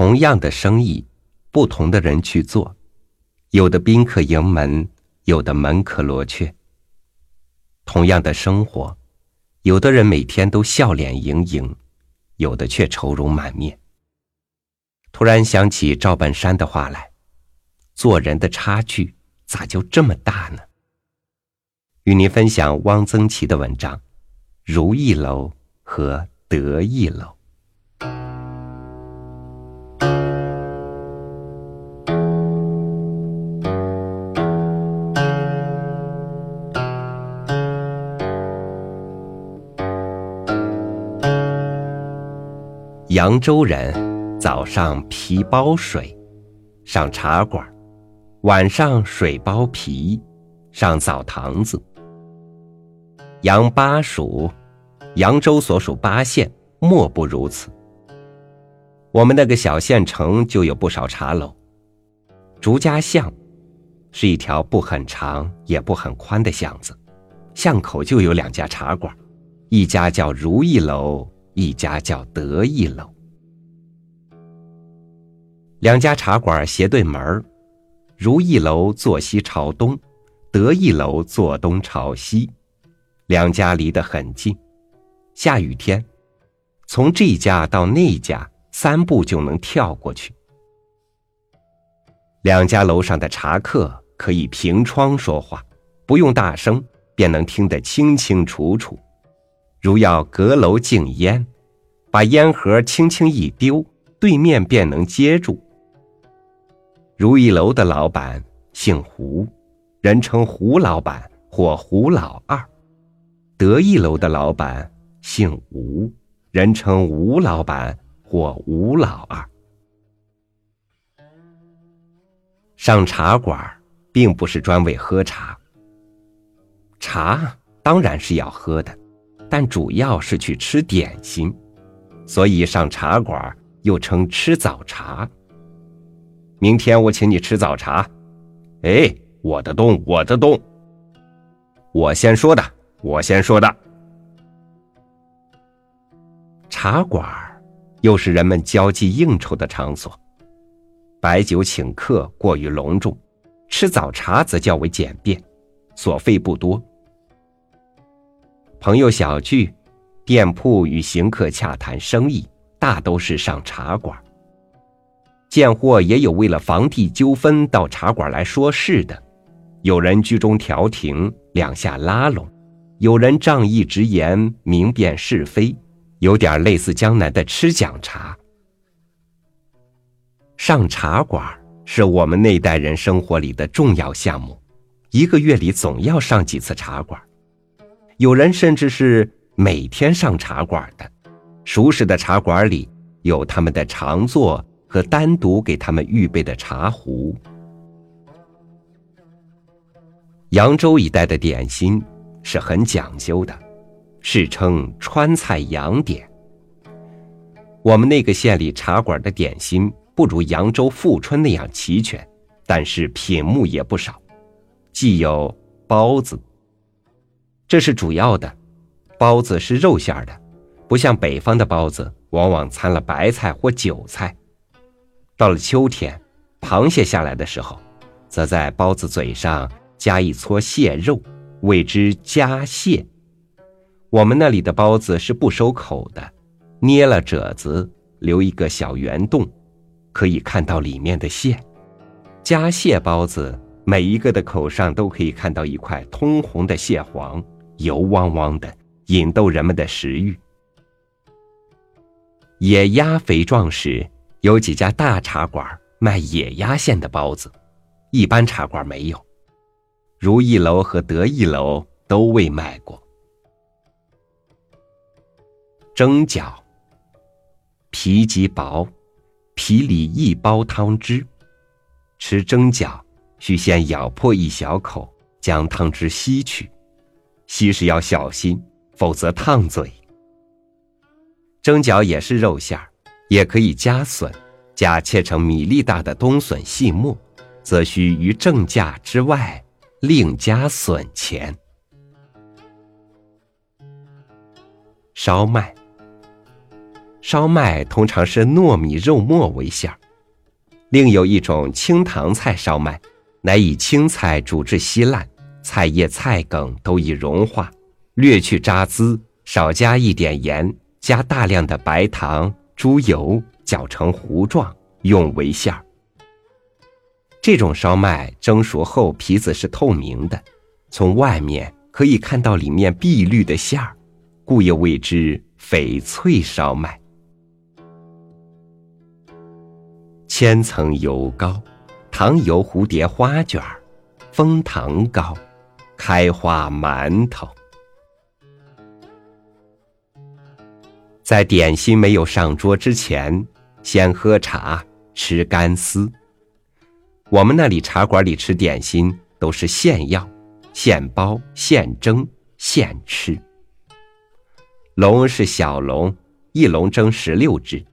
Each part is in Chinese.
同样的生意，不同的人去做，有的宾客盈门，有的门可罗雀。同样的生活，有的人每天都笑脸盈盈，有的却愁容满面。突然想起赵本山的话来：“做人的差距咋就这么大呢？”与您分享汪曾祺的文章《如意楼和得意楼》。扬州人早上皮包水，上茶馆；晚上水包皮，上澡堂子。扬巴蜀，扬州所属八县莫不如此。我们那个小县城就有不少茶楼。竹家巷是一条不很长也不很宽的巷子，巷口就有两家茶馆，一家叫如意楼。一家叫得意楼，两家茶馆斜对门如意楼坐西朝东，得意楼坐东朝西，两家离得很近。下雨天，从这家到那家三步就能跳过去。两家楼上的茶客可以凭窗说话，不用大声，便能听得清清楚楚。如要阁楼敬烟，把烟盒轻轻一丢，对面便能接住。如意楼的老板姓胡，人称胡老板或胡老二；得意楼的老板姓吴，人称吴老板或吴老二。上茶馆并不是专为喝茶，茶当然是要喝的。但主要是去吃点心，所以上茶馆又称吃早茶。明天我请你吃早茶，哎，我的东，我的东，我先说的，我先说的。茶馆又是人们交际应酬的场所，摆酒请客过于隆重，吃早茶则较为简便，所费不多。朋友小聚，店铺与行客洽谈生意，大都是上茶馆。见货也有为了房地纠纷到茶馆来说事的，有人居中调停，两下拉拢；有人仗义直言，明辨是非，有点类似江南的吃讲茶。上茶馆是我们那代人生活里的重要项目，一个月里总要上几次茶馆。有人甚至是每天上茶馆的，熟识的茶馆里有他们的常坐和单独给他们预备的茶壶。扬州一带的点心是很讲究的，世称川菜洋点。我们那个县里茶馆的点心不如扬州富春那样齐全，但是品目也不少，既有包子。这是主要的，包子是肉馅的，不像北方的包子往往掺了白菜或韭菜。到了秋天，螃蟹下来的时候，则在包子嘴上加一撮蟹肉，谓之夹蟹。我们那里的包子是不收口的，捏了褶子，留一个小圆洞，可以看到里面的馅。夹蟹包子每一个的口上都可以看到一块通红的蟹黄。油汪汪的，引逗人们的食欲。野鸭肥壮时，有几家大茶馆卖野鸭馅的包子，一般茶馆没有。如意楼和得意楼都未卖过。蒸饺，皮极薄，皮里一包汤汁。吃蒸饺，需先咬破一小口，将汤汁吸去。稀食要小心，否则烫嘴。蒸饺也是肉馅儿，也可以加笋，加切成米粒大的冬笋细末，则需于正价之外另加笋钱。烧麦，烧麦通常是糯米肉末为馅儿；另有一种清糖菜烧麦，乃以青菜煮至稀烂，菜叶、菜梗都已融化，略去渣滓，少加一点盐，加大量的白糖、猪油，搅成糊状，用为馅儿。这种烧麦蒸熟后，皮子是透明的，从外面可以看到里面碧绿的馅儿，故又谓之翡翠烧麦。千层油糕，糖油蝴蝶花卷儿，枫糖糕，开花馒头。在点心没有上桌之前，先喝茶，吃干丝。我们那里茶馆里吃点心都是现要、现包、现蒸、现吃。笼是小笼，一笼蒸十六只，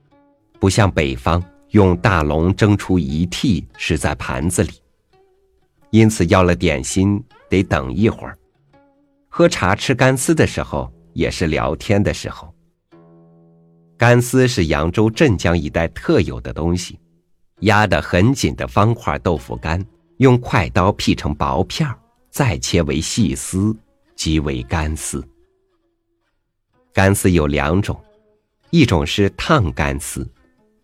不像北方。用大笼蒸出一屉是在盘子里，因此要了点心得等一会儿。喝茶吃干丝的时候也是聊天的时候。干丝是扬州、镇江一带特有的东西，压得很紧的方块豆腐干，用快刀劈成薄片再切为细丝，即为干丝。干丝有两种，一种是烫干丝。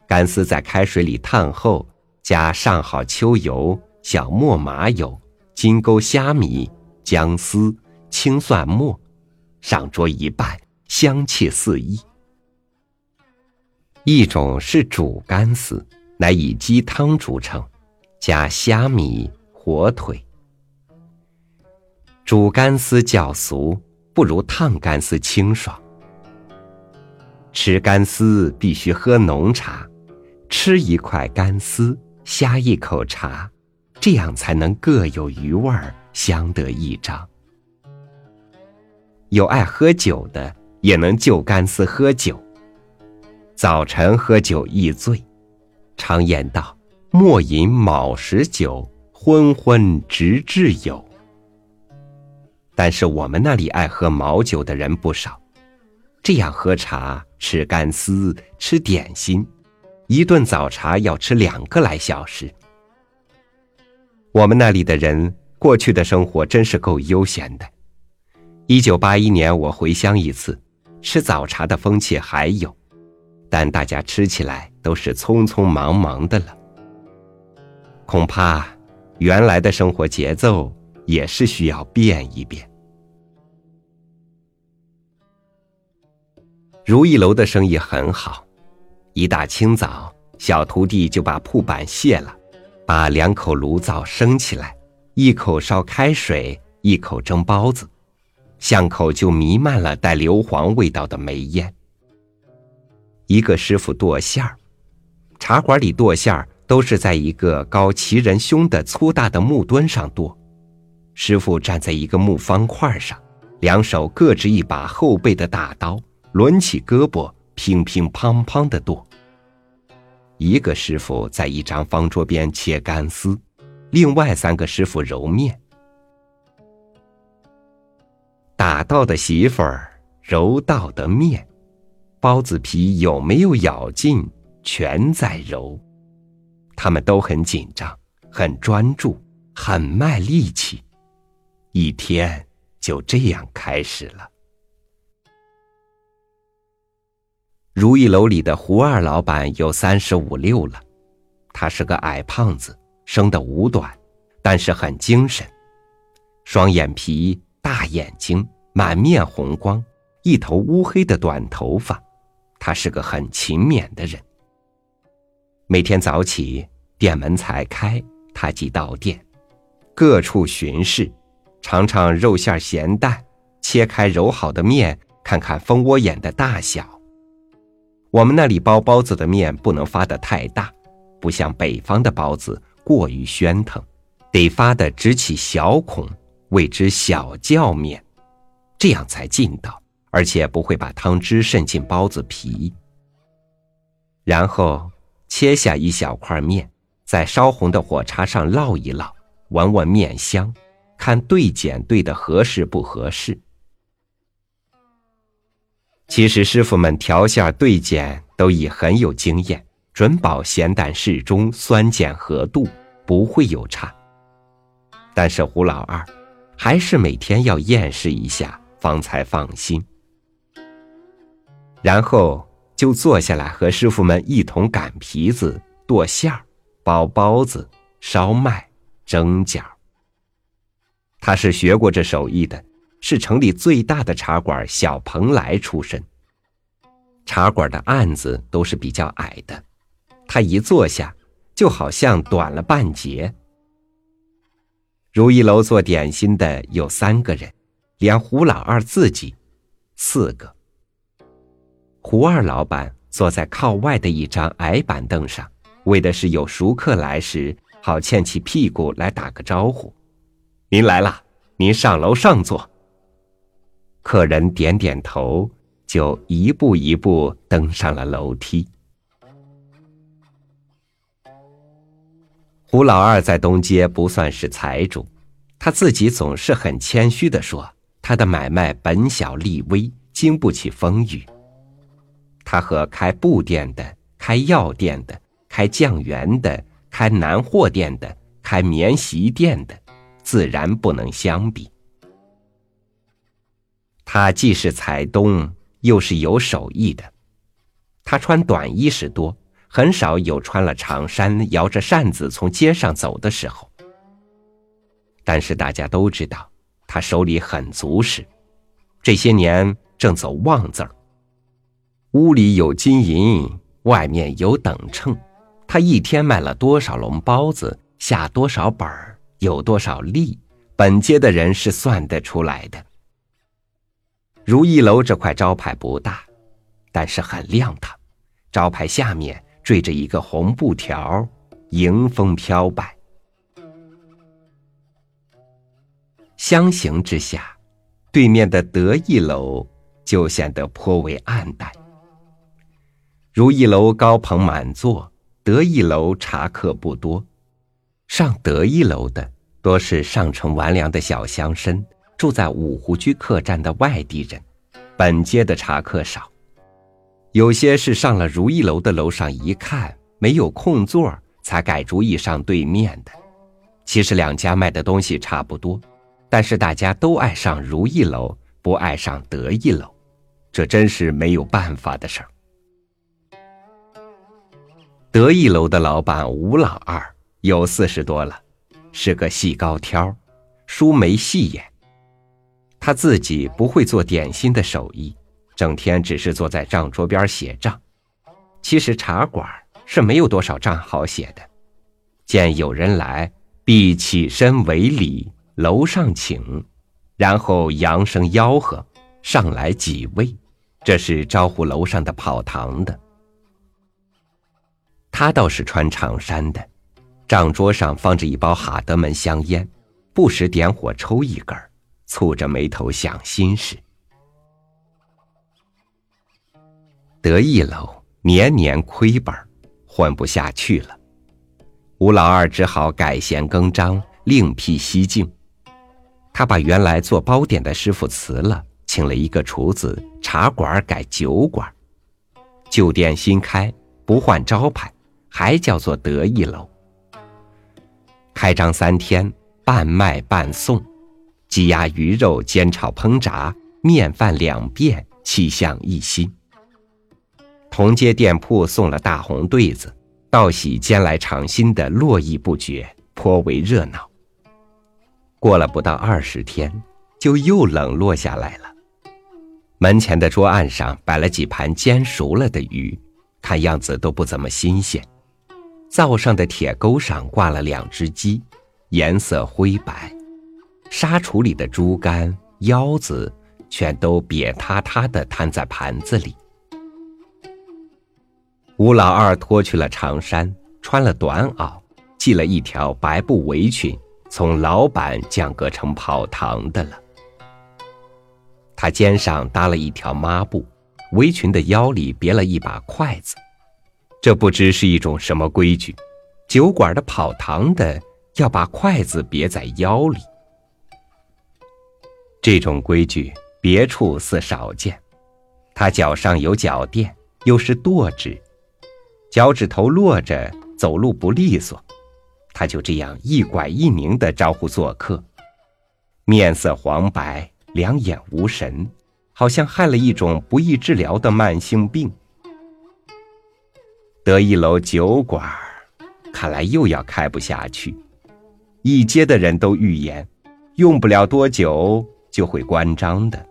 干丝在开水里烫后，加上好秋油、小磨麻油、金钩虾米、姜丝、青蒜末，上桌一拌，香气四溢。一种是煮干丝，乃以鸡汤煮成，加虾米、火腿。煮干丝较俗，不如烫干丝清爽。吃干丝必须喝浓茶。吃一块干丝，呷一口茶，这样才能各有余味儿，相得益彰。有爱喝酒的，也能就干丝喝酒。早晨喝酒易醉，常言道：“莫饮卯时酒，昏昏直至有。”但是我们那里爱喝卯酒的人不少，这样喝茶、吃干丝、吃点心。一顿早茶要吃两个来小时。我们那里的人过去的生活真是够悠闲的。一九八一年我回乡一次，吃早茶的风气还有，但大家吃起来都是匆匆忙忙的了。恐怕原来的生活节奏也是需要变一变。如意楼的生意很好。一大清早，小徒弟就把铺板卸了，把两口炉灶升起来，一口烧开水，一口蒸包子，巷口就弥漫了带硫磺味道的煤烟。一个师傅剁馅儿，茶馆里剁馅儿都是在一个高齐人胸的粗大的木墩上剁，师傅站在一个木方块上，两手各执一把厚背的大刀，抡起胳膊。乒乒乓乓的剁。一个师傅在一张方桌边切干丝，另外三个师傅揉面。打到的媳妇儿揉到的面，包子皮有没有咬劲，全在揉。他们都很紧张，很专注，很卖力气。一天就这样开始了。如意楼里的胡二老板有三十五六了，他是个矮胖子，生得五短，但是很精神，双眼皮，大眼睛，满面红光，一头乌黑的短头发，他是个很勤勉的人。每天早起，店门才开，他即到店，各处巡视，尝尝肉馅咸淡，切开揉好的面，看看蜂窝眼的大小。我们那里包包子的面不能发的太大，不像北方的包子过于喧腾，得发的只起小孔，谓之小酵面，这样才劲道，而且不会把汤汁渗进包子皮。然后切下一小块面，在烧红的火叉上烙一烙，闻闻面香，看对碱对的合适不合适。其实师傅们调馅对碱都已很有经验，准保咸淡适中，酸碱合度，不会有差。但是胡老二还是每天要验试一下，方才放心。然后就坐下来和师傅们一同擀皮子、剁馅儿、包包子、烧麦、蒸饺。他是学过这手艺的，是城里最大的茶馆小蓬莱出身。茶馆的案子都是比较矮的，他一坐下，就好像短了半截。如意楼做点心的有三个人，连胡老二自己，四个。胡二老板坐在靠外的一张矮板凳上，为的是有熟客来时好欠起屁股来打个招呼。您来了，您上楼上坐。客人点点头，就一步一步登上了楼梯。胡老二在东街不算是财主，他自己总是很谦虚的说：“他的买卖本小利微，经不起风雨。”他和开布店的、开药店的、开酱园的、开南货店的、开棉席店的，自然不能相比。他既是财东，又是有手艺的。他穿短衣时多，很少有穿了长衫、摇着扇子从街上走的时候。但是大家都知道，他手里很足实，这些年正走旺字儿。屋里有金银，外面有等秤。他一天卖了多少笼包子，下多少本儿，有多少利，本街的人是算得出来的。如意楼这块招牌不大，但是很亮堂。招牌下面缀着一个红布条，迎风飘摆。相形之下，对面的得意楼就显得颇为暗淡。如意楼高朋满座，得意楼茶客不多。上得意楼的多是上城完粮的小乡绅，住在五湖居客栈的外地人。本街的茶客少，有些是上了如意楼的楼上一看没有空座，才改主意上对面的。其实两家卖的东西差不多，但是大家都爱上如意楼，不爱上得意楼，这真是没有办法的事儿。得意楼的老板吴老二有四十多了，是个细高挑，梳眉细眼。他自己不会做点心的手艺，整天只是坐在账桌边写账。其实茶馆是没有多少账好写的。见有人来，必起身为礼，楼上请，然后扬声吆喝：“上来几位？”这是招呼楼上的跑堂的。他倒是穿长衫的，账桌上放着一包哈德门香烟，不时点火抽一根儿，蹙着眉头想心事。得意楼年年亏本，混不下去了，吴老二只好改弦更张，另辟蹊径。他把原来做包点的师傅辞了，请了一个厨子，茶馆改酒馆，旧店新开，不换招牌。还叫做得意楼。开张三天，半卖半送，鸡鸭鱼肉煎炒烹炸，面饭两遍，气象一新。同街店铺送了大红对子，道喜煎来尝新的络绎不绝，颇为热闹。过了不到二十天，就又冷落下来了。门前的桌案上摆了几盘煎熟了的鱼，看样子都不怎么新鲜。灶上的铁钩上挂了两只鸡，颜色灰白；沙橱里的猪肝、腰子全都瘪塌塌的摊在盘子里。吴老二脱去了长衫，穿了短袄，系了一条白布围裙，从老板降格成跑堂的了。他肩上搭了一条抹布，围裙的腰里别了一把筷子。这不知是一种什么规矩，酒馆的跑堂的要把筷子别在腰里。这种规矩别处似少见，他脚上有脚垫，又是跺趾，脚趾头落着，走路不利索。他就这样一拐一拧的招呼做客，面色黄白，两眼无神，好像害了一种不易治疗的慢性病。得一楼酒馆，看来又要开不下去。一街的人都预言，用不了多久就会关张的。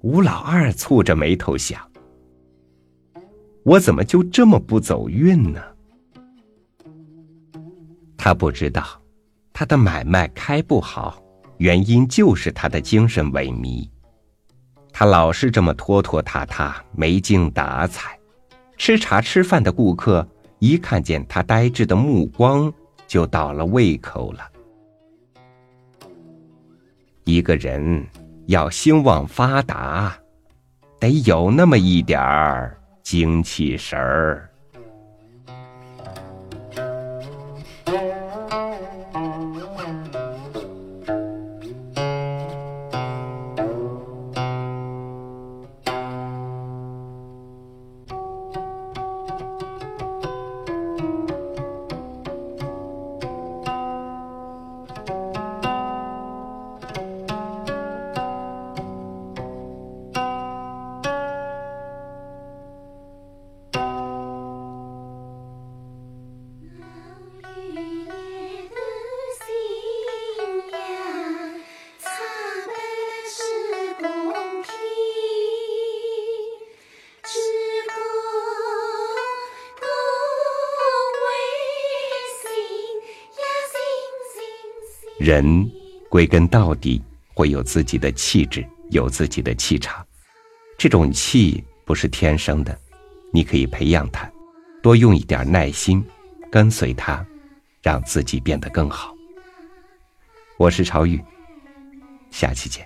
吴老二蹙着眉头想：我怎么就这么不走运呢？他不知道，他的买卖开不好，原因就是他的精神萎靡。他老是这么拖拖沓沓，没精打采。吃茶吃饭的顾客一看见他呆滞的目光，就倒了胃口了。一个人要兴旺发达，得有那么一点儿精气神儿。人归根到底会有自己的气质，有自己的气场，这种气不是天生的，你可以培养它，多用一点耐心跟随他，让自己变得更好。我是朝玉。下期见。